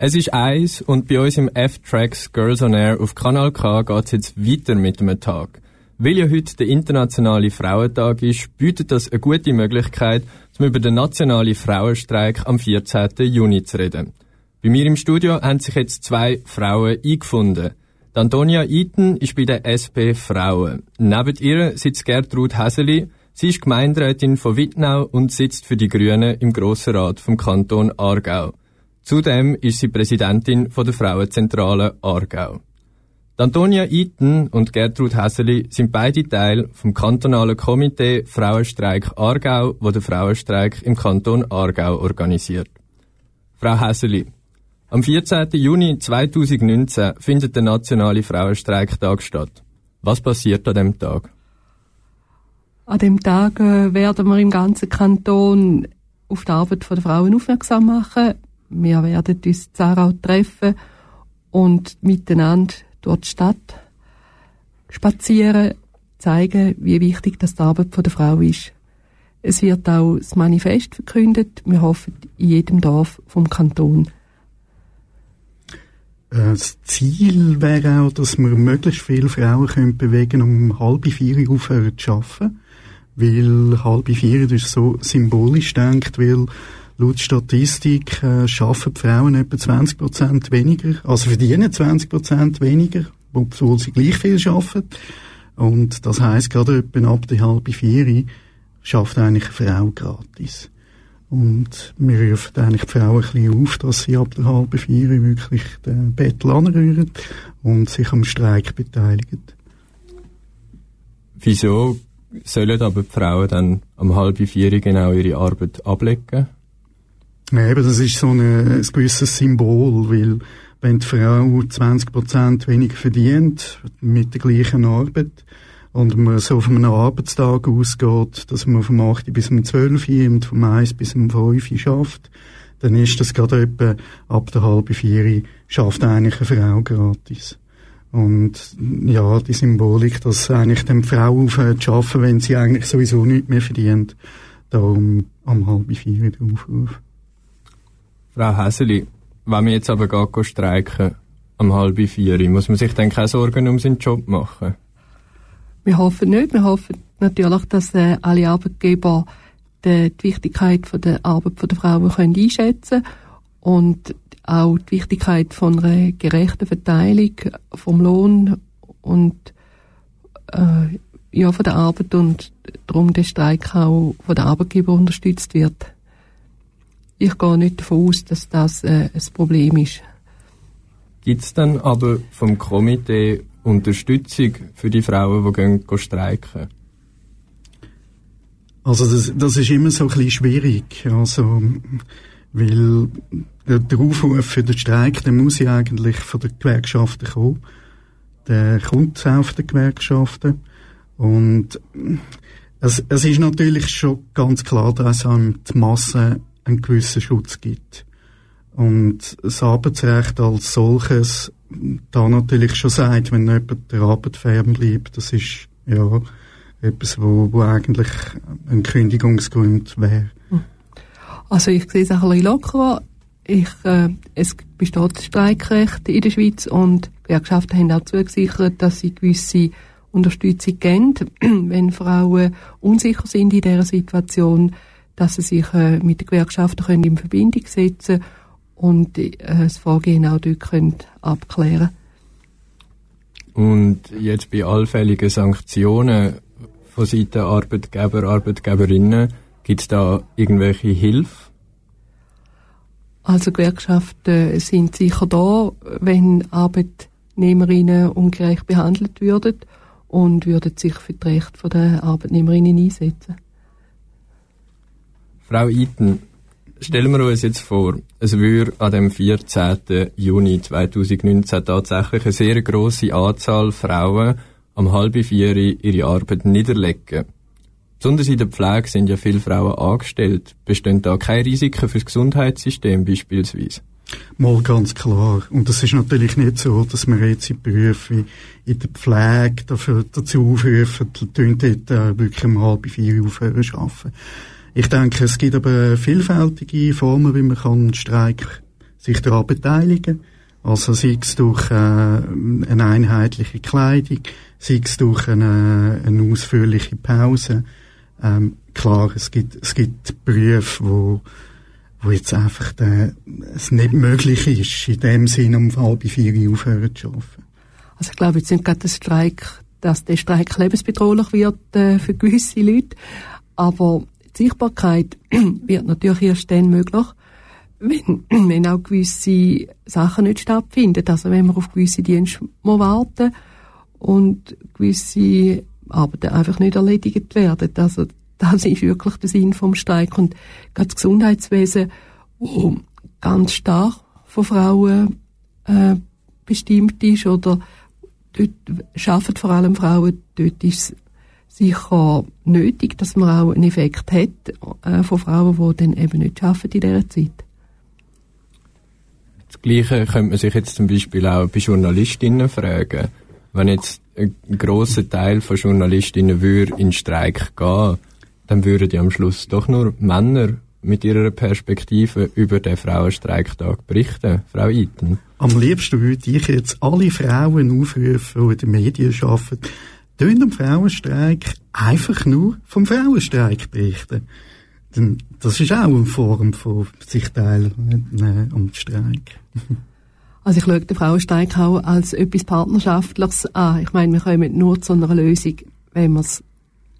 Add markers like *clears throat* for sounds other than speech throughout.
Es ist eins und bei uns im F-Tracks Girls on Air auf Kanal K geht es jetzt weiter mit dem Tag. Weil ja heute der internationale Frauentag ist, bietet das eine gute Möglichkeit, um über den nationalen Frauenstreik am 14. Juni zu reden. Bei mir im Studio haben sich jetzt zwei Frauen eingefunden. Antonia Eaton ist bei der SP Frauen. Neben ihr sitzt Gertrud Häseli. Sie ist Gemeinderätin von Wittnau und sitzt für die Grünen im Grossen Rat vom Kanton Aargau. Zudem ist sie Präsidentin von der Frauenzentrale Aargau. Antonia Eaton und Gertrud Häseli sind beide Teil vom kantonalen Komitee Frauenstreik Aargau, wo der Frauenstreik im Kanton Aargau organisiert. Frau Häseli, am 14. Juni 2019 findet der nationale Frauenstreiktag statt. Was passiert an dem Tag? An dem Tag äh, werden wir im ganzen Kanton auf die Arbeit der Frauen aufmerksam machen. Wir werden uns in Zarau treffen und miteinander durch die Stadt spazieren, zeigen, wie wichtig das die Arbeit der Frau ist. Es wird auch das Manifest verkündet. Wir hoffen in jedem Dorf vom Kanton. Äh, das Ziel wäre auch, dass wir möglichst viele Frauen können bewegen, um halb vier aufhören zu arbeiten. Weil halb vier ist so symbolisch denkt, weil Laut Statistik äh, schaffen die Frauen etwa 20 Prozent weniger, also verdienen 20 Prozent weniger, obwohl sie gleich viel schaffen. Und das heißt gerade etwa ab der halben vier schafft eigentlich eine Frau gratis. Und wir rufen eigentlich die Frauen ein bisschen auf, dass sie ab der halben vier wirklich den Bettel anrühren und sich am Streik beteiligen. Wieso sollen aber die Frauen dann am halben vier genau ihre Arbeit ablegen? Ja, eben, das ist so eine, ein gewisses Symbol, weil wenn die Frau 20% weniger verdient mit der gleichen Arbeit und man so von einem Arbeitstag ausgeht, dass man vom 8 bis um 12 Uhr und vom 1 bis um 5 Uhr schafft, dann ist das gerade etwa ab der halben 4 Uhr schafft eigentlich eine Frau gratis. Und ja, die Symbolik, dass eigentlich die Frau aufhört zu arbeiten, wenn sie eigentlich sowieso nichts mehr verdient, darum am halb 4 Uhr der Aufruf. Frau Häseli, wenn wir jetzt aber gar streiken, um halb vier, muss man sich dann keine Sorgen um seinen Job machen? Wir hoffen nicht. Wir hoffen natürlich, dass äh, alle Arbeitgeber die, die Wichtigkeit von der Arbeit der Frauen können einschätzen und auch die Wichtigkeit von einer gerechten Verteilung vom Lohn und äh, ja, von der Arbeit und darum der Streik auch von der Arbeitgeber unterstützt wird ich gehe nicht davon aus, dass das äh, ein Problem ist. Gibt es dann aber vom Komitee Unterstützung für die Frauen, die gehen, gehen streiken? Also das, das ist immer so ein bisschen schwierig, also weil der, der Aufruf für den Streik, der muss ja eigentlich von den Gewerkschaften kommen. Der kommt auch von den Gewerkschaften und es, es ist natürlich schon ganz klar, dass die Masse einen gewissen Schutz gibt. Und das Arbeitsrecht als solches da natürlich schon sagt, wenn jemand der Arbeit fernbleibt, das ist ja etwas, wo, wo eigentlich ein Kündigungsgrund wäre. Also ich sehe es ein bisschen lockerer. Ich, äh, es besteht Streikrecht in der Schweiz und Gewerkschaften haben auch zugesichert, dass sie gewisse Unterstützung geben, *clears throat* wenn Frauen unsicher sind in dieser Situation dass sie sich äh, mit den Gewerkschaften können in Verbindung setzen und äh, das Vorgehen auch dort können abklären Und jetzt bei allfälligen Sanktionen von Seiten Arbeitgeber, Arbeitgeberinnen, gibt es da irgendwelche Hilfe? Also Gewerkschaften sind sicher da, wenn Arbeitnehmerinnen ungerecht behandelt würden und würden sich für die Rechte der Arbeitnehmerinnen einsetzen. Frau Eaton, stellen wir uns jetzt vor, es würde an dem 14. Juni 2019 tatsächlich eine sehr grosse Anzahl Frauen am halben vier ihre Arbeit niederlegen. Besonders in der Pflege sind ja viele Frauen angestellt. Bestehen da keine Risiken fürs Gesundheitssystem beispielsweise? Mal ganz klar. Und das ist natürlich nicht so, dass wir jetzt in Berufen in der Pflege dafür, dazu aufrufen, dort äh, wirklich um halb vier aufhören zu arbeiten. Ich denke, es gibt aber vielfältige Formen, wie man kann Streik sich daran beteiligen. Also sei es durch äh, eine einheitliche Kleidung, sei es durch eine, eine ausführliche Pause. Ähm, klar, es gibt, es gibt Berufe, wo, wo jetzt einfach der, es nicht möglich ist, in dem Sinne um halb vier Uhr aufhören zu arbeiten. Also ich glaube jetzt nicht gerade der Streik, dass der Streik lebensbedrohlich wird äh, für gewisse Leute, aber die Sichtbarkeit *clears throat* wird natürlich erst dann möglich, wenn, *clears throat* wenn auch gewisse Sachen nicht stattfinden. Also wenn man auf gewisse Dienste muss warten und gewisse Arbeiten einfach nicht erledigt werden. Also das ist wirklich der Sinn vom Streik. Und gerade das Gesundheitswesen, wo ganz stark von Frauen äh, bestimmt ist oder dort arbeiten vor allem Frauen, dort ist es sicher nötig, dass man auch einen Effekt hat äh, von Frauen, die dann eben nicht arbeiten in dieser Zeit. Das Gleiche könnte man sich jetzt zum Beispiel auch bei Journalistinnen fragen. Wenn jetzt ein grosser Teil von Journalistinnen würde in Streik gehen, dann würden die am Schluss doch nur Männer mit ihrer Perspektive über den Frauenstreiktag berichten, Frau Iten. Am liebsten würde ich jetzt alle Frauen aufrufen, die in den Medien arbeiten, tun am Frauenstreik einfach nur vom Frauenstreik berichten. Denn das ist auch eine Form von sich teilen äh, am Streik. *laughs* Also ich schaue den Frauenstreik auch als etwas Partnerschaftliches an. Ich meine, wir kommen nur zu einer Lösung, wenn wir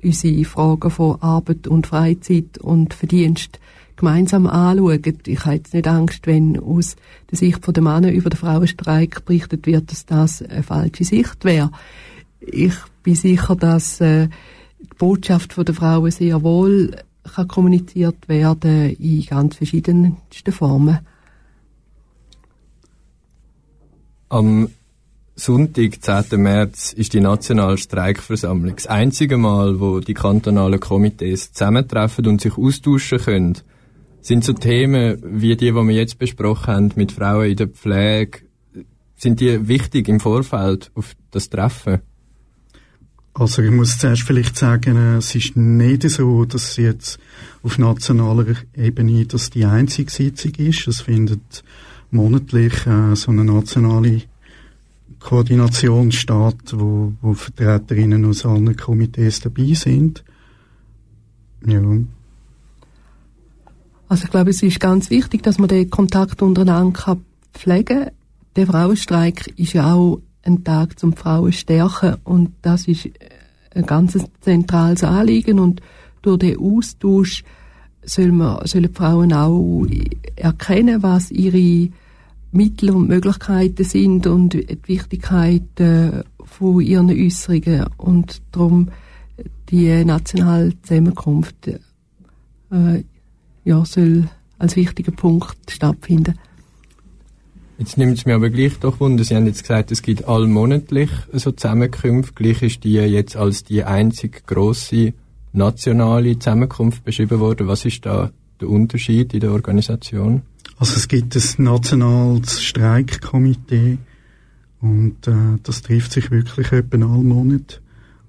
unsere Fragen von Arbeit und Freizeit und Verdienst gemeinsam anschauen. Ich habe jetzt nicht Angst, wenn aus der Sicht der Männer über den Frauenstreik berichtet wird, dass das eine falsche Sicht wäre. Ich bin sicher, dass äh, die Botschaft der Frauen sehr wohl kann kommuniziert werden in ganz verschiedensten Formen. Am Sonntag, 10. März, ist die nationale Streikversammlung. Das einzige Mal, wo die kantonalen Komitees zusammentreffen und sich austauschen können, sind so Themen wie die, die wir jetzt besprochen haben, mit Frauen in der Pflege, sind die wichtig im Vorfeld auf das Treffen? Also ich muss zuerst vielleicht sagen, äh, es ist nicht so, dass jetzt auf nationaler Ebene das die einzige Sitzung ist. Es findet monatlich äh, so eine nationale Koordination statt, wo, wo Vertreterinnen aus allen Komitees dabei sind. Ja. Also ich glaube, es ist ganz wichtig, dass man den Kontakt untereinander pflegen kann. Der Frauenstreik ist ja auch ein Tag zum Frauen stärken. Und das ist ein ganz zentrales Anliegen. Und durch den Austausch sollen Frauen auch erkennen, was ihre Mittel und Möglichkeiten sind und die Wichtigkeit äh, von ihren Äußerungen. Und darum die nationale Zusammenkunft äh, ja, soll als wichtiger Punkt stattfinden. Jetzt nimmt es mir aber gleich doch Wunder, Sie haben jetzt gesagt, es gibt allmonatlich so Zusammenkünfte. Gleich ist die jetzt als die einzig große nationale Zusammenkunft beschrieben worden. Was ist da der Unterschied in der Organisation? Also es gibt ein nationales Streikkomitee und äh, das trifft sich wirklich etwa alle Monat.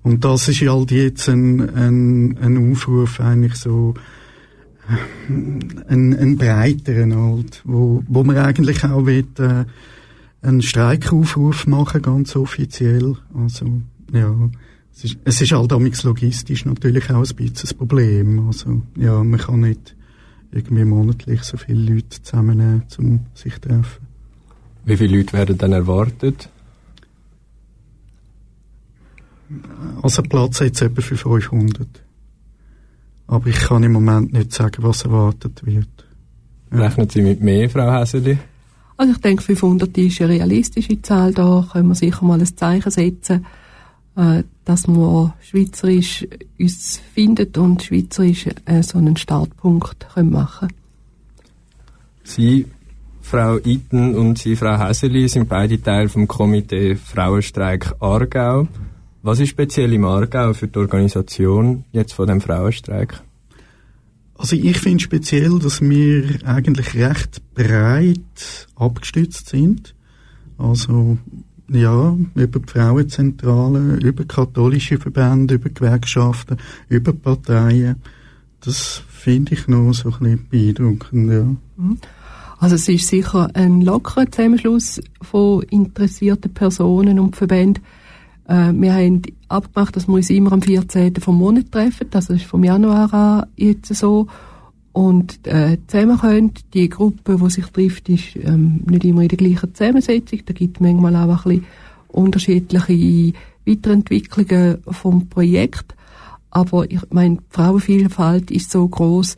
Und das ist halt jetzt ein, ein, ein Aufruf eigentlich so ein, ein breiteren halt, wo, wo man eigentlich auch will, äh, einen Streikaufruf machen, ganz offiziell. Also, ja, es ist, es ist halt damals logistisch natürlich auch ein bisschen ein Problem. Also, ja, man kann nicht irgendwie monatlich so viele Leute zusammennehmen, um sich zu treffen. Wie viele Leute werden dann erwartet? Also Platz hat jetzt etwa für 500. Aber ich kann im Moment nicht sagen, was erwartet wird. Ja. Rechnen Sie mit mehr, Frau Häseli? Also ich denke, 500 ist eine realistische Zahl. Da können wir sicher mal ein Zeichen setzen, äh, dass wir schweizerisch uns findet und schweizerisch äh, so einen Startpunkt können machen Sie, Frau Iten und Sie, Frau Häseli, sind beide Teil vom Komitee Frauenstreik Aargau. Was ist speziell im Aargau für die Organisation jetzt von dem Frauenstreik? Also ich finde speziell, dass wir eigentlich recht breit abgestützt sind. Also ja, über die Frauenzentrale, über katholische Verbände, über Gewerkschaften, über Parteien. Das finde ich noch so ein bisschen beeindruckend, ja. Mhm. Also es ist sicher ein lockerer Zusammenschluss von interessierten Personen und Verbänden. Äh, wir haben abgemacht, dass wir uns immer am 14. vom Monat treffen. Das ist vom Januar an jetzt so. Und äh, zusammen können. Die Gruppe, die sich trifft, ist ähm, nicht immer in der gleichen Zusammensetzung. Da gibt es manchmal auch ein bisschen unterschiedliche Weiterentwicklungen vom Projekt. Aber ich meine, die Frauenvielfalt ist so groß,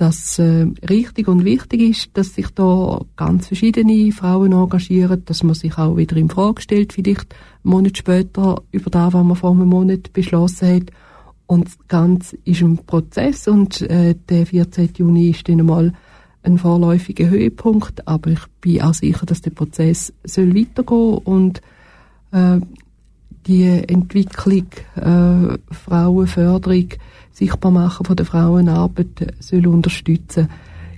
dass äh, richtig und wichtig ist, dass sich da ganz verschiedene Frauen engagieren, dass man sich auch wieder in Frage stellt, vielleicht einen Monat später über das, was man vor einem Monat beschlossen hat. Und das Ganze ist ein Prozess und äh, der 14. Juni ist dann einmal ein vorläufiger Höhepunkt, aber ich bin auch sicher, dass der Prozess soll weitergehen und äh, die Entwicklung, äh, Frauenförderung, sichtbar machen von der Frauenarbeit äh, soll unterstützen.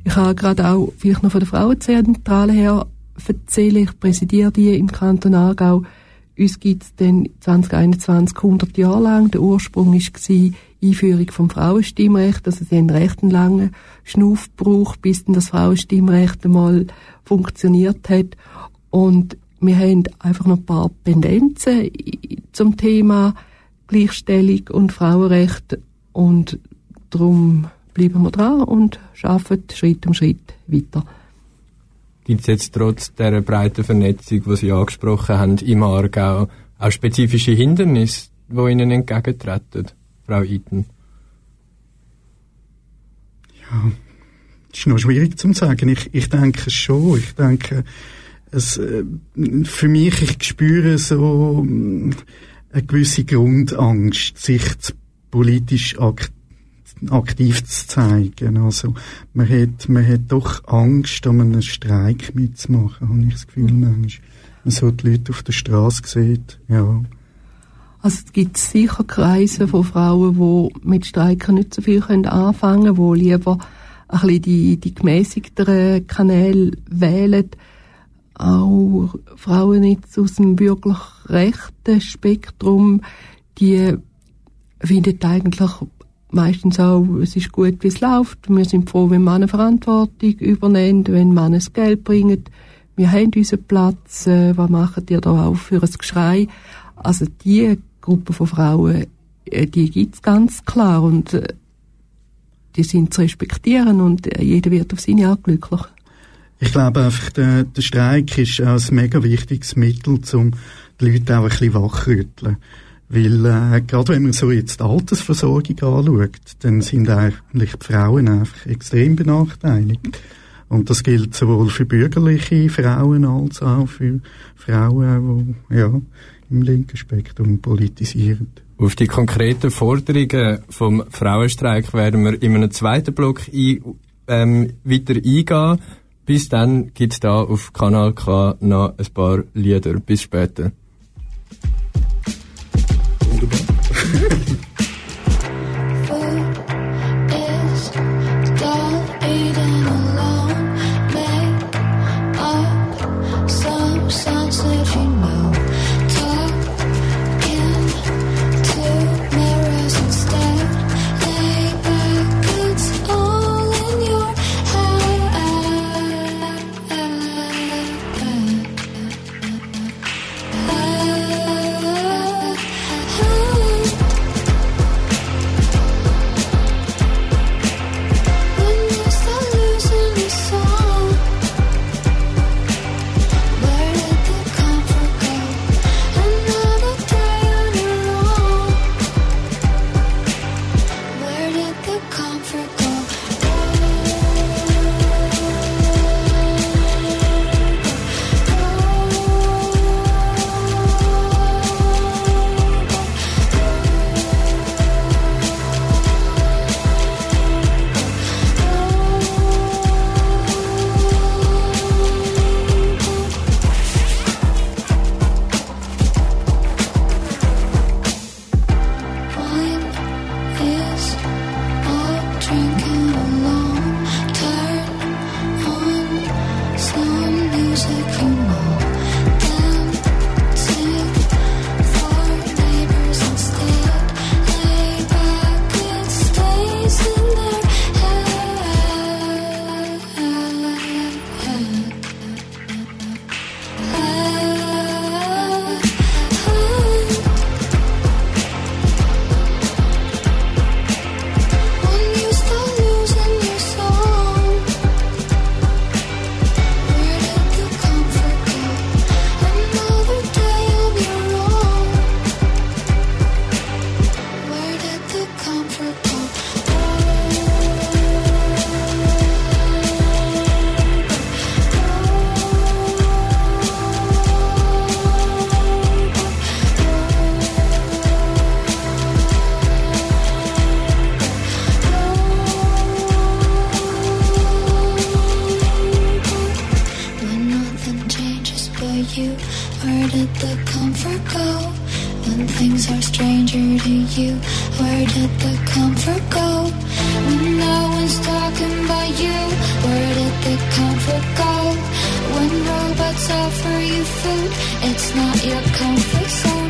Ich habe gerade auch vielleicht noch von der Frauenzentrale her erzählen, ich präsidiere die im Kanton Aargau. Uns gibt es dann 2021 100 Jahre lang. Der Ursprung war Einführung vom Frauenstimmrecht. Also sie haben recht einen langen gebraucht, bis dann das Frauenstimmrecht einmal funktioniert hat. Und wir haben einfach noch ein paar Pendenzen zum Thema Gleichstellung und Frauenrecht und darum bleiben wir dran und arbeiten Schritt um Schritt weiter. Gibt es jetzt trotz der breiten Vernetzung, die Sie angesprochen haben, im Aargau auch spezifische Hindernisse, die Ihnen entgegentreten, Frau Iten? Ja, das ist noch schwierig zu sagen. Ich, ich denke schon. Ich denke, es, äh, für mich, ich spüre so äh, eine gewisse Grundangst, sich politisch akt aktiv zu zeigen. Also man hat, man hat doch Angst, um einen Streik mitzumachen, habe ich das Gefühl manchmal. Man so die Leute auf der Straße sieht, ja. Also es gibt sicher Kreise von Frauen, die mit Streiken nicht so viel anfangen können, die lieber ein bisschen die, die gemäßigteren Kanäle wählen auch Frauen jetzt aus dem wirklich rechten Spektrum, die finden eigentlich meistens auch, es ist gut, wie es läuft. Wir sind froh, wenn Männer Verantwortung übernehmen, wenn Männer das Geld bringen. Wir haben unseren Platz. Äh, was machen die da auch für ein Geschrei? Also die Gruppe von Frauen, äh, die gibt's ganz klar und äh, die sind zu respektieren und äh, jeder wird auf seine Art glücklich. Ich glaube einfach, der, der Streik ist ein mega wichtiges Mittel, um die Leute auch ein bisschen wachrütteln. Weil, äh, gerade wenn man so jetzt die Altersversorgung anschaut, dann sind eigentlich die Frauen einfach extrem benachteiligt. Und das gilt sowohl für bürgerliche Frauen als auch für Frauen, die, ja, im linken Spektrum politisieren. Auf die konkreten Forderungen vom Frauenstreik werden wir in einem zweiten Block ein, ähm, weiter eingehen. Bis dann gibt's da auf Kanal K noch ein paar Lieder. Bis später. Дубай. Things are stranger to you, where did the comfort go? When no one's talking about you, where did the comfort go? When robots offer you food, it's not your comfort zone.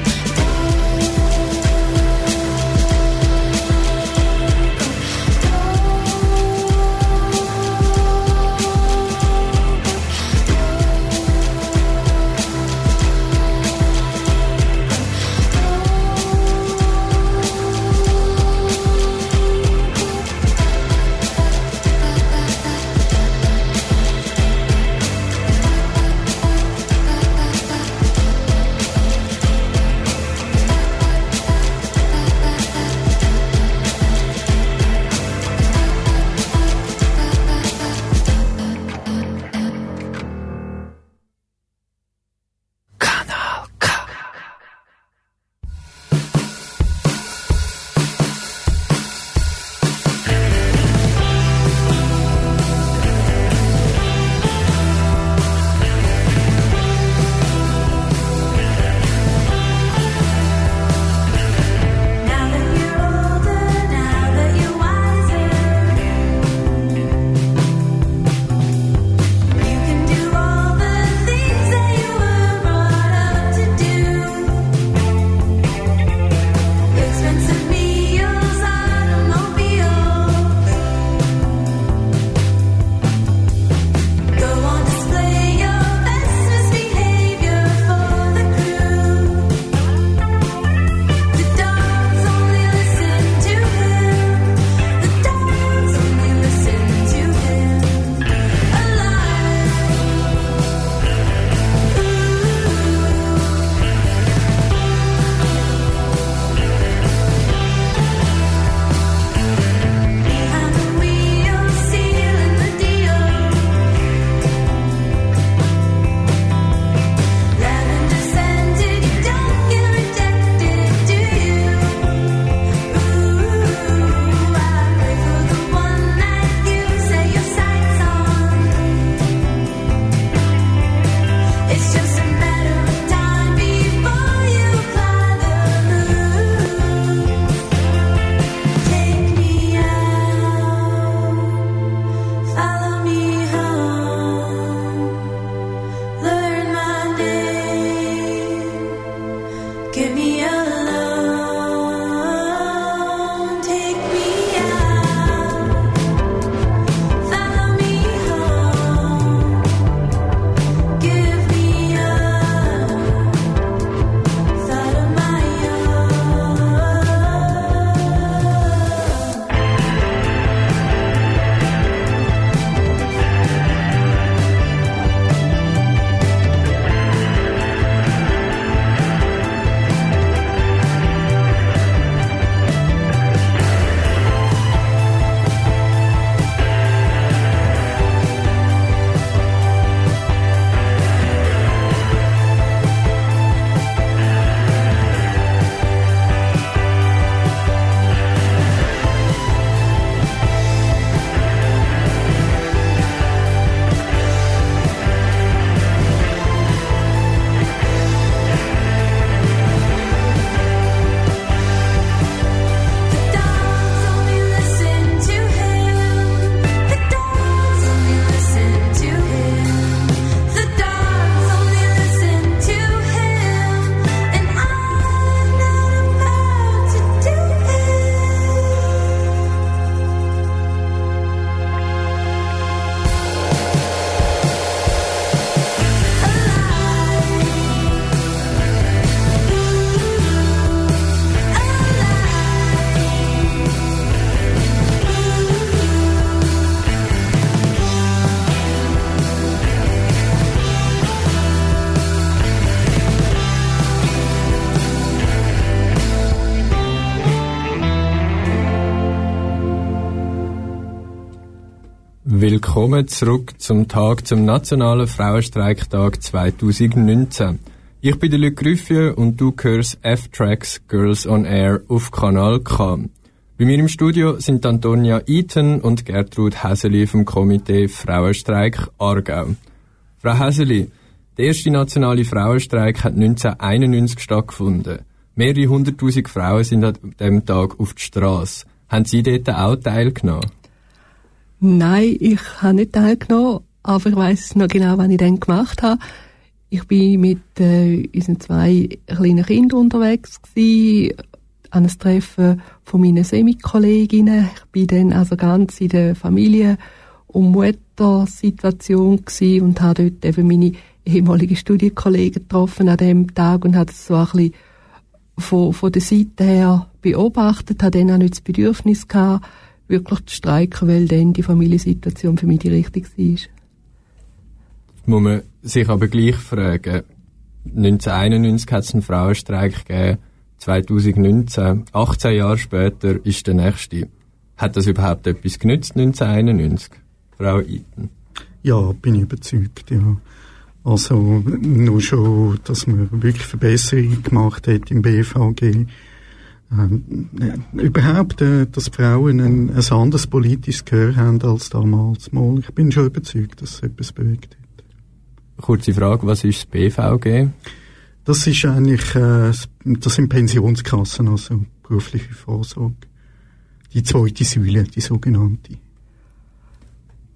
Willkommen zurück zum Tag zum Nationalen Frauenstreiktag 2019. Ich bin der Luc Grüffier und du hörst F-Tracks Girls on Air auf Kanal K. Bei mir im Studio sind Antonia Eaton und Gertrud Häseli vom Komitee Frauenstreik Aargau. Frau Häseli, Der erste nationale Frauenstreik hat 1991 stattgefunden. Mehrere hunderttausend Frauen sind an diesem Tag auf die Straße. Haben Sie dort auch teilgenommen? Nein, ich habe nicht teilgenommen, aber ich weiß noch genau, was ich dann gemacht habe. Ich bin mit äh, unseren zwei kleinen Kindern unterwegs gewesen, an einem Treffen von meinen Semikolleginnen. Ich bin dann also ganz in der Familie- und Muttersituation gewesen und habe dort eben meine ehemaligen Studienkollegen getroffen an dem Tag und habe das so ein bisschen von, von der Seite her beobachtet, habe dann auch nicht das Bedürfnis gehabt, wirklich zu streiken, weil dann die Familiensituation für mich die richtige war. Muss man sich aber gleich fragen, 1991 hat es einen Frauenstreik gegeben, 2019, 18 Jahre später, ist der nächste. Hat das überhaupt etwas genützt, 1991? Frau Eiten? Ja, bin ich überzeugt, ja. Also nur schon, dass man wirklich Verbesserungen gemacht hat im BVG. Ähm, überhaupt, äh, dass Frauen ein, ein anderes politisches Gehör haben als damals mal. Ich bin schon überzeugt, dass es etwas bewegt hat. Kurze Frage, was ist das BVG? Das ist eigentlich, äh, das sind Pensionskassen, also berufliche Vorsorge. Die zweite Säule, die sogenannte.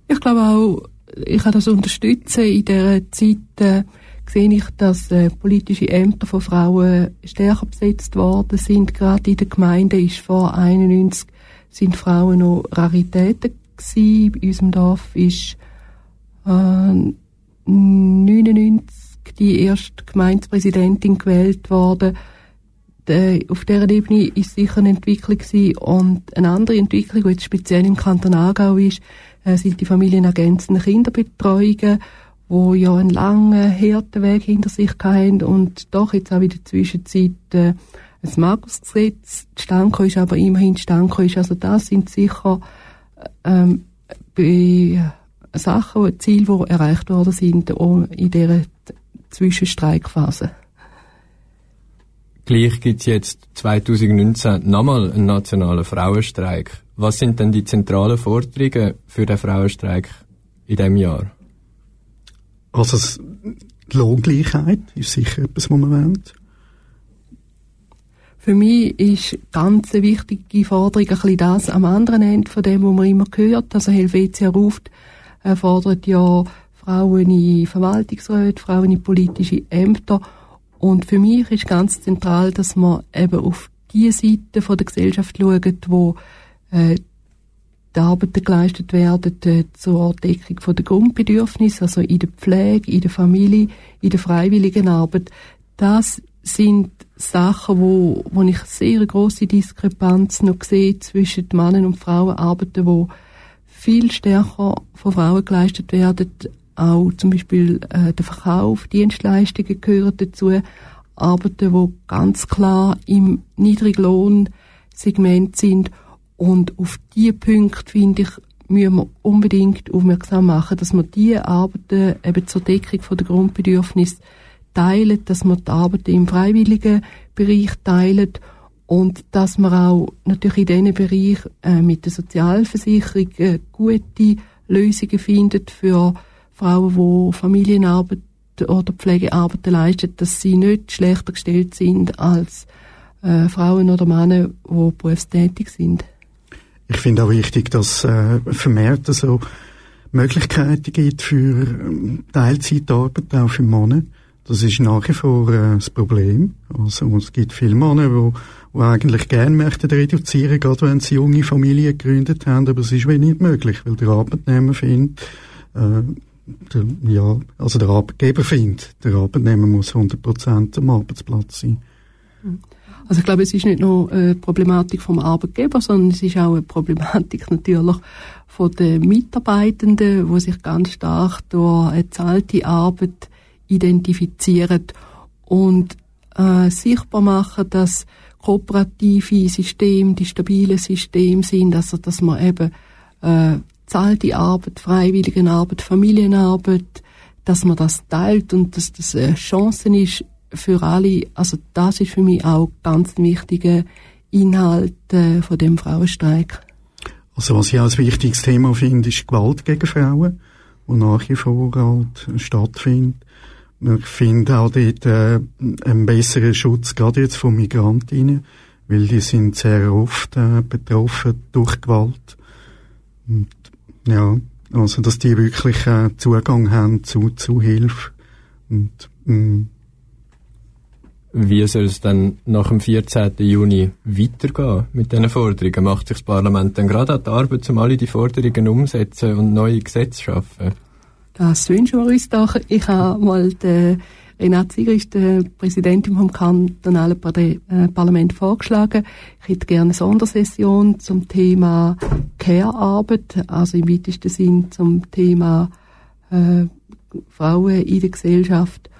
Ich glaube auch, ich kann das unterstützen. In dieser Zeit äh, sehe ich, dass äh, politische Ämter von Frauen stärker besetzt worden sind. Gerade in der Gemeinde ist vor 91 sind Frauen noch Raritäten gewesen. Bei unserem Dorf ist äh, 99 die erste Gemeindepräsidentin gewählt worden. De, auf dieser Ebene ist sicher eine Entwicklung gewesen. und eine andere Entwicklung, die jetzt speziell im Kanton Aargau ist, äh, sind die familienergänzenden Kinderbetreuungen, wo ja einen langen, harten Weg hinter sich hatten und doch jetzt auch in der Zwischenzeit äh, ein Markusgesetz zustande ist, aber immerhin zustande ist. Also das sind sicher ähm, bei Sachen, Ziele, die erreicht worden sind in dieser Zwischenstreikphase. Gleich gibt es jetzt 2019 nochmal einen nationalen Frauenstreik. Was sind denn die zentralen Forderungen für den Frauenstreik in diesem Jahr? Also die Lohngleichheit ist sicher etwas, was man erwähnt. Für mich ist ganz eine wichtige Forderung ein bisschen das am anderen Ende von dem, was man immer hört. Also Helvetia ruft, äh, fordert ja Frauen in Verwaltungsräten, Frauen in politische Ämter. Und für mich ist ganz zentral, dass man eben auf die Seite von der Gesellschaft schaut, wo äh, die Arbeiten geleistet werden äh, zur Deckung der Grundbedürfnisse, also in der Pflege, in der Familie, in der freiwilligen Arbeit. Das sind Sachen, wo, wo ich sehr große Diskrepanz noch sehe zwischen Männern und Frauenarbeiten, wo viel stärker von Frauen geleistet werden. Auch zum Beispiel äh, der Verkauf, Dienstleistungen gehören dazu. Arbeiten, wo ganz klar im Niedriglohnsegment sind und auf diese Punkte, finde ich, müssen wir unbedingt aufmerksam machen, dass wir diese Arbeiten eben zur Deckung der Grundbedürfnisse teilen, dass wir die Arbeiten im freiwilligen Bereich teilen und dass wir auch natürlich in diesem Bereich äh, mit der Sozialversicherung äh, gute Lösungen finden für Frauen, die Familienarbeit oder Pflegearbeit leisten, dass sie nicht schlechter gestellt sind als äh, Frauen oder Männer, die berufstätig sind. Ich finde auch wichtig, dass äh, vermehrt so Möglichkeiten gibt für ähm, Teilzeitarbeit auch für Männer. Das ist nach wie vor äh, das Problem. Also es gibt viele Männer, die, die eigentlich gerne möchten reduzieren, gerade wenn sie junge Familien gegründet haben, aber es ist wenig möglich, weil der Arbeitnehmer findet, äh, der, ja, also der Arbeitgeber findet, der Arbeitnehmer muss 100% am Arbeitsplatz sein. Mhm. Also ich glaube, es ist nicht nur eine Problematik vom Arbeitgeber, sondern es ist auch eine Problematik *laughs* natürlich von den Mitarbeitenden, wo sich ganz stark durch eine zahlte Arbeit identifizieren und äh, sichtbar machen, dass kooperative Systeme die stabilen Systeme sind, also dass man eben äh, zahlte Arbeit, freiwillige Arbeit, Familienarbeit, dass man das teilt und dass das eine Chance ist für alle, also das ist für mich auch ganz wichtiger Inhalt äh, von dem Frauenstreik. Also was ich auch ein wichtiges Thema finde, ist Gewalt gegen Frauen, die nach wie vor halt stattfindet, Ich finde auch dort äh, einen besseren Schutz, gerade jetzt von Migrantinnen, weil die sind sehr oft äh, betroffen durch Gewalt. Und, ja, also dass die wirklich äh, Zugang haben zu, zu Hilfe. Und, mh, wie soll es dann nach dem 14. Juni weitergehen mit diesen Forderungen? Macht sich das Parlament dann gerade an die Arbeit, um alle die Forderungen umzusetzen und neue Gesetze zu schaffen? Das wünschen wir uns doch. Ich habe mal den Renat Sieger ist der Präsidentin vom kantonalen äh, Parlament vorgeschlagen. Ich hätte gerne eine Sondersession zum Thema Care-Arbeit, also im weitesten Sinn zum Thema äh, Frauen in der Gesellschaft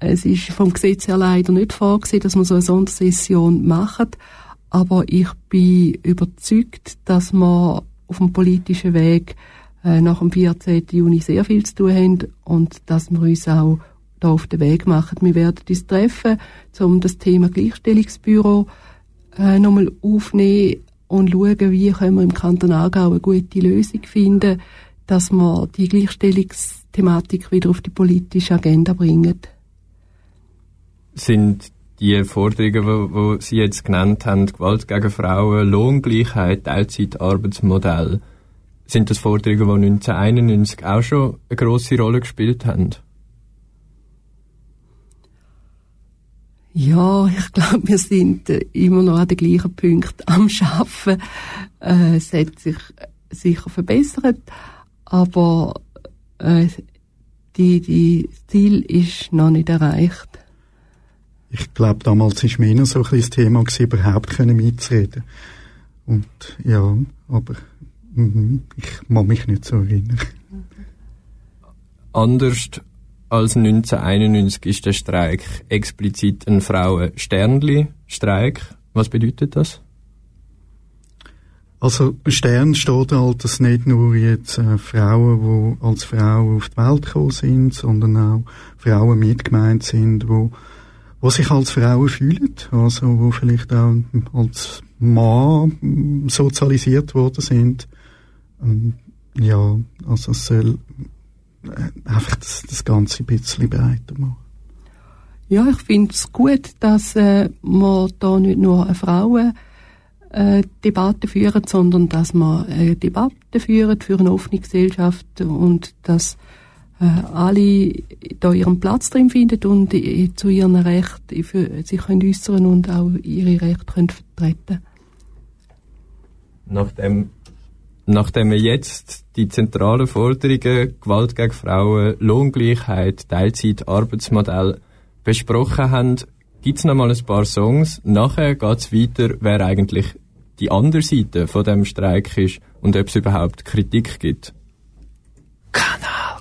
es ist vom Gesetz her leider nicht vorgesehen, dass man so eine Sondersession macht. Aber ich bin überzeugt, dass wir auf dem politischen Weg äh, nach dem 14. Juni sehr viel zu tun haben und dass wir uns auch da auf den Weg machen. Wir werden uns treffen, um das Thema Gleichstellungsbüro äh, nochmal aufnehmen und schauen, wie können wir im Kanton Aargau eine gute Lösung finden, dass wir die Gleichstellungsthematik wieder auf die politische Agenda bringen sind die Forderungen, die Sie jetzt genannt haben, Gewalt gegen Frauen, Lohngleichheit, Teilzeitarbeitsmodell, sind das Forderungen, die 1991 auch schon eine grosse Rolle gespielt haben? Ja, ich glaube, wir sind äh, immer noch an den gleichen Punkten am Schaffen. Äh, es hat sich sicher verbessert, aber äh, die, die Ziel ist noch nicht erreicht ich glaube, damals war mir noch so ein das Thema, gewesen, überhaupt können mitzureden. Und ja, aber mh, ich mag mich nicht so erinnern. Anders als 1991 ist der Streik explizit ein Frauen-Sternli-Streik. Was bedeutet das? Also Stern steht halt, dass nicht nur jetzt äh, Frauen, die als Frauen auf die Welt gekommen sind, sondern auch Frauen mitgemeint sind, die wo sich als Frauen fühlen, also wo vielleicht auch als Mann sozialisiert worden sind. Und ja, also es soll äh, einfach das, das Ganze ein bisschen breiter machen. Ja, ich finde es gut, dass äh, wir da nicht nur eine Frauen äh, Debatte führen, sondern dass wir eine Debatte führen für eine offene Gesellschaft und dass äh, alle da ihren Platz drin finden und äh, zu ihren Rechten für, sich können äußern und auch ihre Rechte können vertreten Nachdem, nachdem wir jetzt die zentralen Forderungen Gewalt gegen Frauen, Lohngleichheit, Teilzeit, Arbeitsmodell besprochen haben, gibt es noch mal ein paar Songs. Nachher geht es weiter, wer eigentlich die andere Seite von dem Streik ist und ob es überhaupt Kritik gibt. Kanal.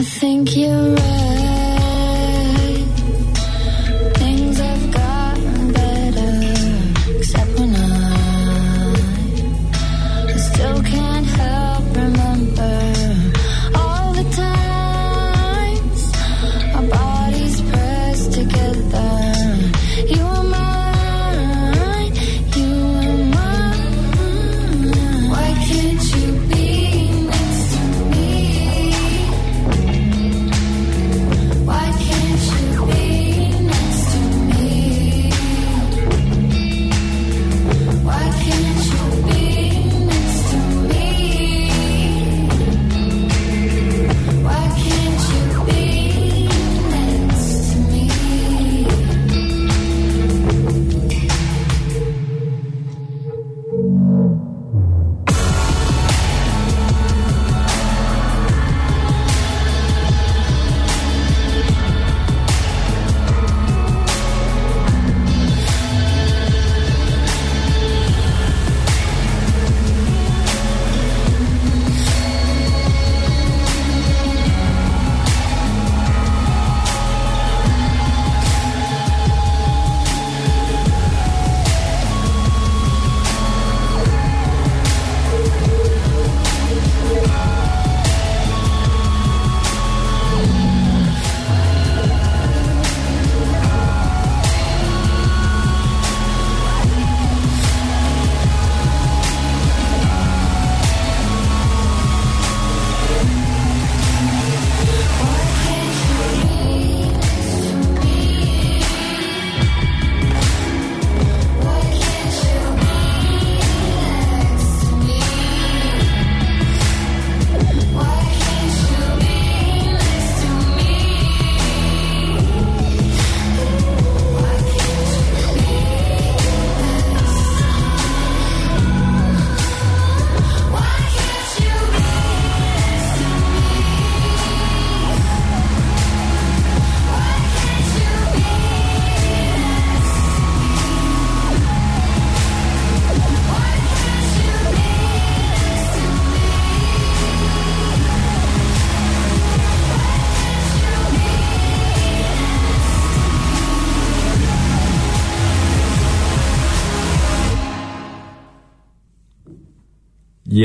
I think you're right.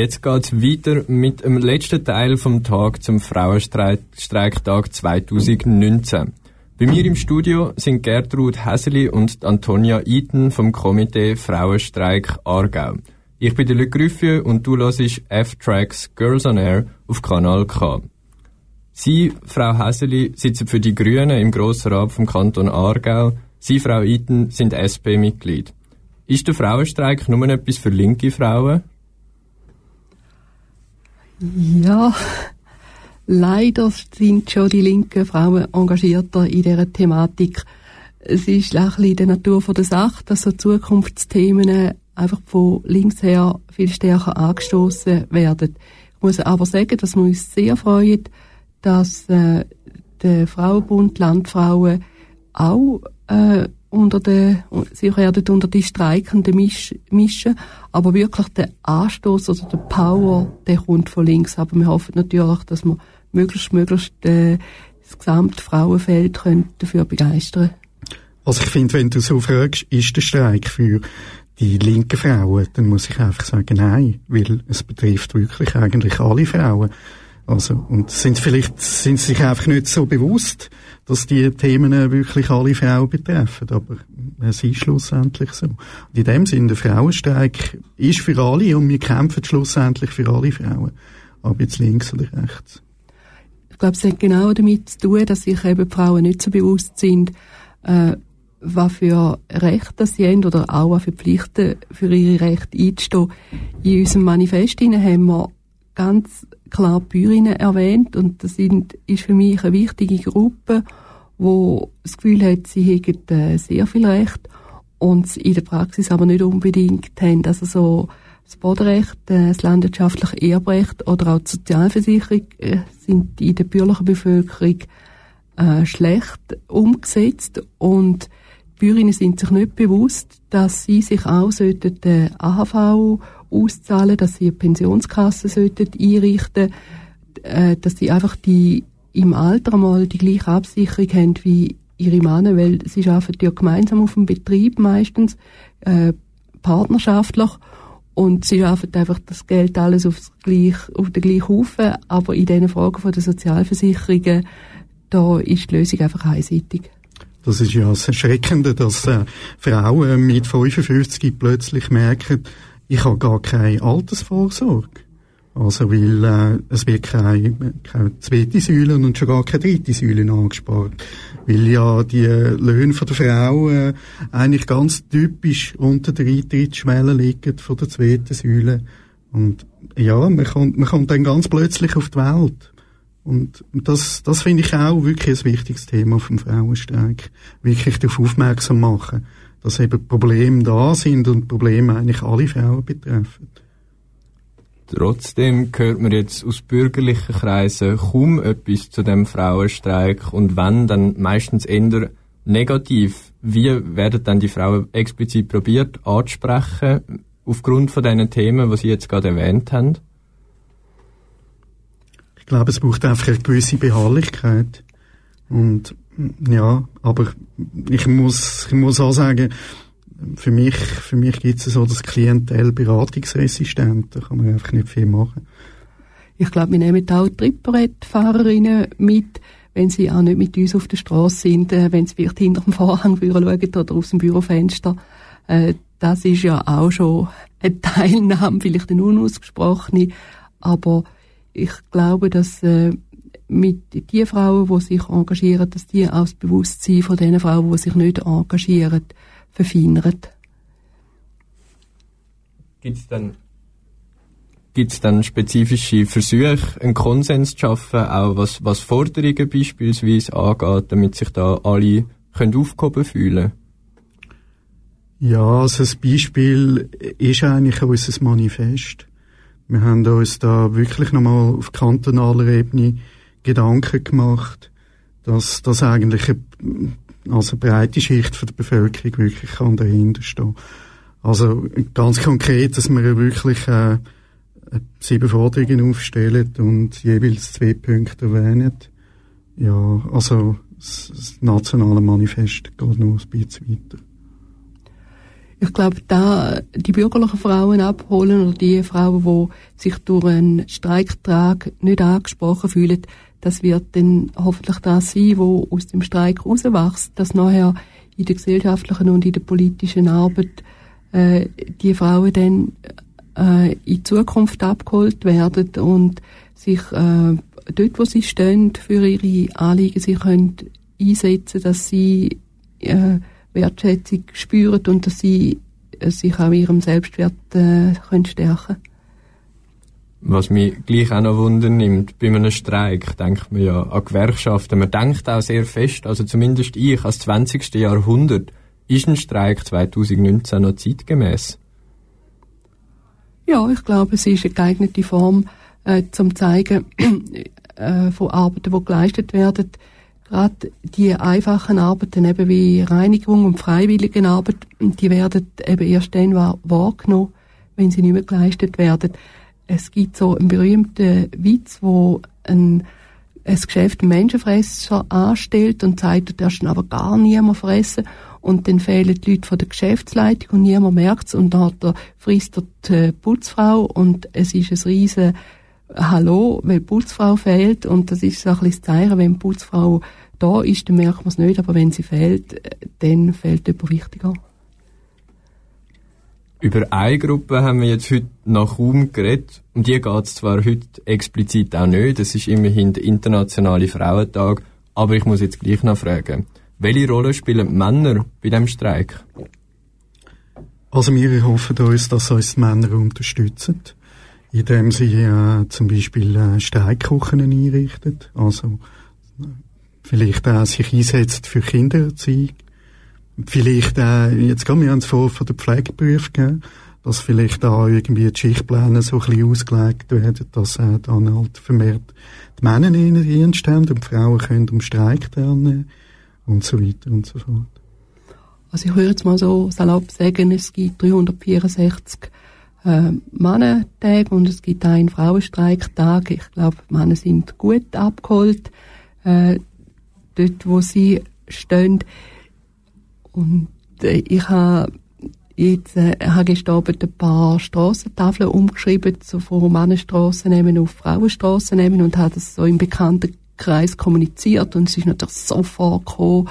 Jetzt geht's weiter mit dem letzten Teil vom Tag zum Frauenstreiktag 2019. Bei mir im Studio sind Gertrud Häseli und Antonia Eaton vom Komitee Frauenstreik Aargau. Ich bin Luc Grüffier und du hörst F-Tracks Girls on Air auf Kanal K. Sie, Frau Häseli, sitzen für die Grünen im Grossen Rat vom Kanton Aargau. Sie, Frau Eaton, sind SP-Mitglied. Ist der Frauenstreik nur etwas für linke Frauen? Ja, leider sind schon die linken Frauen engagierter in dieser Thematik. Es ist ein bisschen in der Natur der Sache, dass so Zukunftsthemen einfach von links her viel stärker angestoßen werden. Ich muss aber sagen, dass wir uns sehr freuen, dass äh, der Frauenbund Landfrauen auch äh, unter den, sie werden unter die Streikenden misch, mischen, aber wirklich der Anstoß oder der Power, der kommt von links. Aber wir hoffen natürlich, dass wir möglichst, möglichst äh, das gesamte Frauenfeld dafür begeistern Also ich finde, wenn du so fragst, ist der Streik für die linken Frauen, dann muss ich einfach sagen, nein, weil es betrifft wirklich eigentlich alle Frauen. Also, und sind vielleicht, sind sie sich einfach nicht so bewusst, dass die Themen wirklich alle Frauen betreffen. Aber es ist schlussendlich so. Und in dem Sinne, der Frauenstreik ist für alle und wir kämpfen schlussendlich für alle Frauen. Ob jetzt links oder rechts. Ich glaube, es hat genau damit zu tun, dass sich eben Frauen nicht so bewusst sind, äh, was für Rechte sie haben oder auch was für Pflichten für ihre Rechte einzustehen. In unserem Manifest haben wir ganz klar die Bäuerinnen erwähnt und das sind, ist für mich eine wichtige Gruppe, wo das Gefühl hat, sie hätten äh, sehr viel Recht und in der Praxis aber nicht unbedingt haben. Also so das Bodenrecht, äh, das landwirtschaftliche Erbrecht oder auch die Sozialversicherung äh, sind in der bürgerlichen Bevölkerung äh, schlecht umgesetzt und die Bäuerinnen sind sich nicht bewusst, dass sie sich auch sollten, äh, AHV auszahlen, dass sie eine Pensionskasse sollten einrichten, äh, dass sie einfach die im Alter mal die gleiche Absicherung haben wie ihre Männer, weil sie arbeiten ja gemeinsam auf dem Betrieb meistens, äh, partnerschaftlich und sie arbeiten einfach das Geld alles aufs gleich, auf den gleichen Haufen, aber in diesen Fragen von der Sozialversicherungen, da ist die Lösung einfach einseitig. Das ist ja das Erschreckende, dass äh, Frauen mit 55 plötzlich merken, ich habe gar keine Altersvorsorge. Also, weil äh, es wird keine, keine zweite Säule und schon gar keine dritte Säule angespart. Weil ja die Löhne von der Frau äh, eigentlich ganz typisch unter der Eintrittsschwelle liegen von der zweiten Säule. Und ja, man kommt, man kommt dann ganz plötzlich auf die Welt. Und das, das finde ich auch wirklich ein wichtiges Thema vom Frauenstreik. Wirklich darauf aufmerksam machen, dass eben Probleme da sind und Probleme eigentlich alle Frauen betreffen. Trotzdem hört man jetzt aus bürgerlichen Kreisen kaum etwas zu dem Frauenstreik und wenn, dann meistens eher negativ. Wie werden dann die Frauen explizit probiert anzusprechen, aufgrund von diesen Themen, die Sie jetzt gerade erwähnt haben? Ich glaube, es braucht einfach eine gewisse Beharrlichkeit. Und ja, aber ich muss, ich muss auch sagen, für mich, für mich gibt es so das Klientel beratungsresistent. Da kann man einfach nicht viel machen. Ich glaube, wir nehmen auch Trittbrettfahrerinnen mit, wenn sie auch nicht mit uns auf der Straße sind, äh, wenn sie vielleicht hinter dem Vorhang schauen oder aus dem Bürofenster. Äh, das ist ja auch schon eine Teilnahme, vielleicht eine unausgesprochene, aber ich glaube, dass äh, mit die Frauen, die sich engagieren, dass die auch das Bewusstsein von den Frauen, die sich nicht engagieren, verfeinert. Gibt es dann, gibt's dann spezifische Versuche, einen Konsens zu schaffen, auch was, was Forderungen beispielsweise angeht, damit sich da alle können aufgehoben fühlen Ja, also das Beispiel ist eigentlich unser Manifest. Wir haben uns da wirklich nochmal auf kantonaler Ebene Gedanken gemacht, dass das eigentlich eine also breite Schicht von der Bevölkerung wirklich kann dahinter stehen. Also ganz konkret, dass wir wirklich äh, sieben Forderungen aufstellen und jeweils zwei Punkte erwähnen. Ja, also das, das nationale Manifest geht noch ein bisschen weiter. Ich glaube, da die bürgerlichen Frauen abholen oder die Frauen, die sich durch einen Streiktrag nicht angesprochen fühlen, das wird dann hoffentlich das sein, wo aus dem Streik rauswächst, dass nachher in der gesellschaftlichen und in der politischen Arbeit äh, die Frauen dann äh, in Zukunft abgeholt werden und sich äh, dort, wo sie stehen, für ihre Anliegen sich können einsetzen, dass sie äh, Wertschätzung spüren und dass sie äh, sich auch ihrem Selbstwert äh, können stärken können. Was mich gleich auch noch Wunder nimmt, bei einem Streik denkt man ja an Gewerkschaften. Man denkt auch sehr fest, also zumindest ich, als 20. Jahrhundert, ist ein Streik 2019 noch zeitgemäß? Ja, ich glaube, es ist eine geeignete Form, äh, zum zeigen *clears throat* äh, von Arbeiten, die geleistet werden. Gerade die einfachen Arbeiten, eben wie Reinigung und Freiwilligenarbeit, die werden eben erst dann wahrgenommen, wenn sie nicht mehr geleistet werden es gibt so einen berühmten Witz, wo ein, ein Geschäft einen Menschenfresser anstellt und sagt, du darfst aber gar niemand fressen. Und dann fehlen die Leute von der Geschäftsleitung und niemand merkt es. Und dann hat er, frisst er die Putzfrau und es ist ein riesen Hallo, weil die Putzfrau fehlt. Und das ist so ein bisschen das Zeichen, wenn die Putzfrau da ist, dann merkt man es nicht, aber wenn sie fehlt, dann fehlt jemand wichtiger. Über eine Gruppe haben wir jetzt heute noch kaum geredet. Um die geht es zwar heute explizit auch nicht, das ist immerhin der Internationale Frauentag, aber ich muss jetzt gleich noch fragen, welche Rolle spielen Männer bei dem Streik? Also wir hoffen uns, dass uns die Männer unterstützen, indem sie äh, zum Beispiel äh, Streikkuchen einrichten, also äh, vielleicht auch sich einsetzt für Kindererziehung, vielleicht auch, jetzt gehen wir ans vor von der Pflegeberufe gegeben, dass vielleicht da irgendwie die Schichtpläne so ein bisschen ausgelegt werden, dass äh, dann halt vermehrt die Männer in Dienst haben und die Frauen können am Streik teilnehmen und so weiter und so fort. Also ich würde jetzt mal so salopp sagen, es gibt 364 äh, Männertage und es gibt einen Frauenstreiktag. Ich glaube, Männer sind gut abgeholt, äh, dort wo sie stehen. Und äh, ich habe jetzt äh, habe gestern Abend ein paar Strassentafeln umgeschrieben, so von Männerstrassen nehmen auf Frauenstrassen nehmen und habe das so im Bekanntenkreis kommuniziert und es ist natürlich sofort gekommen,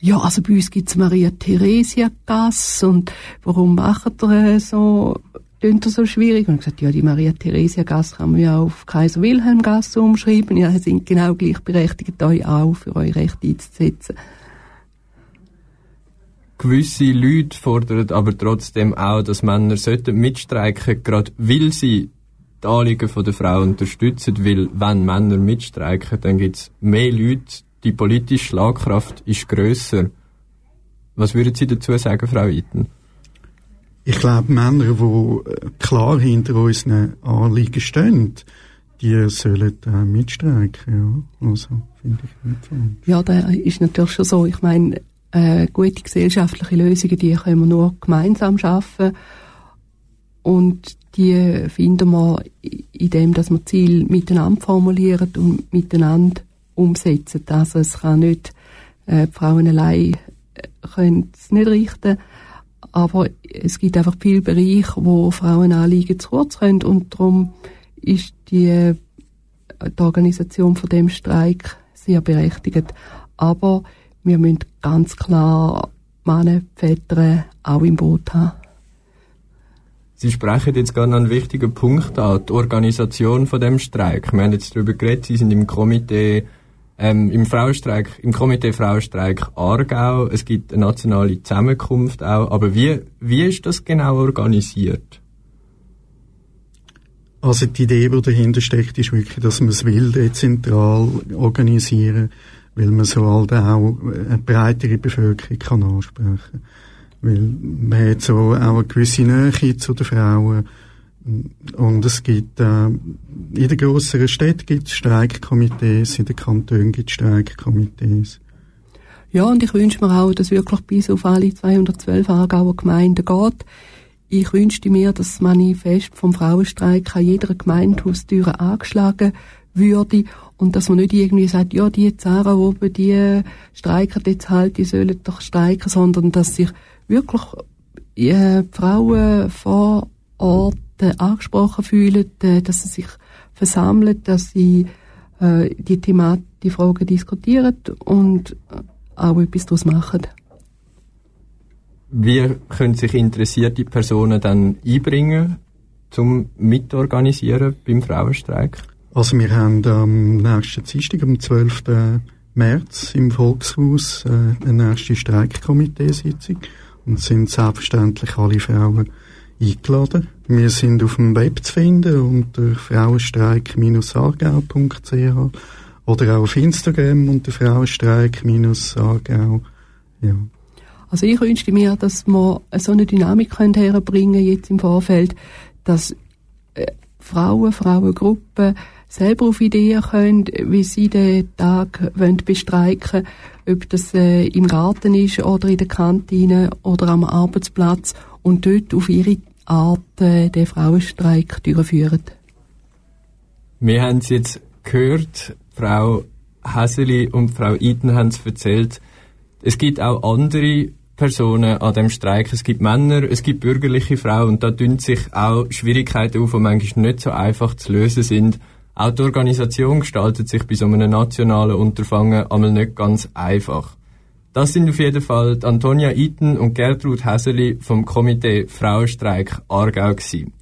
ja, also bei uns gibt's Maria Theresia Gass und warum macht ihr so, tönt ihr so schwierig? Und ich gesagt, ja, die Maria Theresia Gass kann man ja auf Kaiser Wilhelm Gasse umschreiben. Ja, sie sind genau gleichberechtigt, euch auch für eure Rechte einzusetzen. Gewisse Leute fordern aber trotzdem auch, dass Männer sollten mitstreiken, gerade weil sie die Anliegen der Frau unterstützen, weil wenn Männer mitstreiken, dann gibt's mehr Leute, die politische Schlagkraft ist grösser. Was würden Sie dazu sagen, Frau Itten? Ich glaube, Männer, die äh, klar hinter unseren Anliegen stehen, die sollen äh, mitstreiken. Ja. Also, finde ich nicht falsch. Ja, da ist natürlich schon so. Ich meine, äh, gute gesellschaftliche Lösungen, die können wir nur gemeinsam schaffen. Und die finden wir indem, dass wir Ziel miteinander formulieren und miteinander umsetzen. Also es kann nicht, äh, die Frauen allein äh, können es nicht richten, aber es gibt einfach viele Bereiche, wo Frauenanliegen zu kurz kommen und darum ist die, äh, die Organisation von dem Streik sehr berechtigt. Aber wir müssen ganz klar Männer, Väter auch im Boot haben. Sie sprechen jetzt gerade einen wichtigen Punkt an, die Organisation von dem Streik. Wir haben jetzt darüber geredet, Sie sind im Komitee, ähm, im Frauenstreik, im Komitee Frauenstreik Aargau. Es gibt eine nationale Zusammenkunft auch. Aber wie, wie ist das genau organisiert? Also die Idee, die dahinter steckt, ist wirklich, dass man es will dezentral organisieren, weil man so halt auch eine breitere Bevölkerung kann ansprechen kann. Weil man hat so auch eine gewisse Nähe zu den Frauen. Und es gibt, äh, in den grösseren Städten gibt es Streikkomitees, in den Kantonen gibt es Streikkomitees. Ja, und ich wünsche mir auch, dass wirklich bis auf alle 212 Aargauer Gemeinden geht. Ich wünschte mir, dass das Manifest vom Frauenstreik an jeder Gemeindehaustür angeschlagen würde und dass man nicht irgendwie sagt, ja, die Zara oben, die streiken jetzt halt, die sollen doch streiken, sondern dass sich wirklich äh, Frauen vor Ort äh, angesprochen fühlen, äh, dass sie sich versammeln, dass sie äh, die Thematik, die Fragen diskutieren und äh, auch etwas daraus machen. Wie können sich interessierte Personen dann einbringen zum Mitorganisieren beim Frauenstreik? Also wir haben am nächsten Dienstag, am 12. März im Volkshaus äh, eine nächste Streikkomiteesitzung und sind selbstverständlich alle Frauen eingeladen. Wir sind auf dem Web zu finden unter frauenstreik-aargau.ch oder auch auf Instagram unter frauenstreik-aargau. Ja. Also ich wünschte mir, dass wir so eine Dynamik herbringen jetzt im Vorfeld, dass äh, Frauen, Frauengruppen selber auf Ideen können, wie sie den Tag wollen bestreiken ob das äh, im Garten ist oder in der Kantine oder am Arbeitsplatz und dort auf ihre Art äh, den Frauenstreik durchführen. Wir haben es jetzt gehört, Frau Haseli und Frau Iden haben es erzählt. Es gibt auch andere Personen an dem Streik. Es gibt Männer, es gibt bürgerliche Frauen und da tun sich auch Schwierigkeiten auf, die manchmal nicht so einfach zu lösen sind. Auch die Organisation gestaltet sich bei so einem nationalen Unterfangen einmal nicht ganz einfach. Das sind auf jeden Fall Antonia Iten und Gertrud Häseli vom Komitee Frauenstreik Aargau gewesen.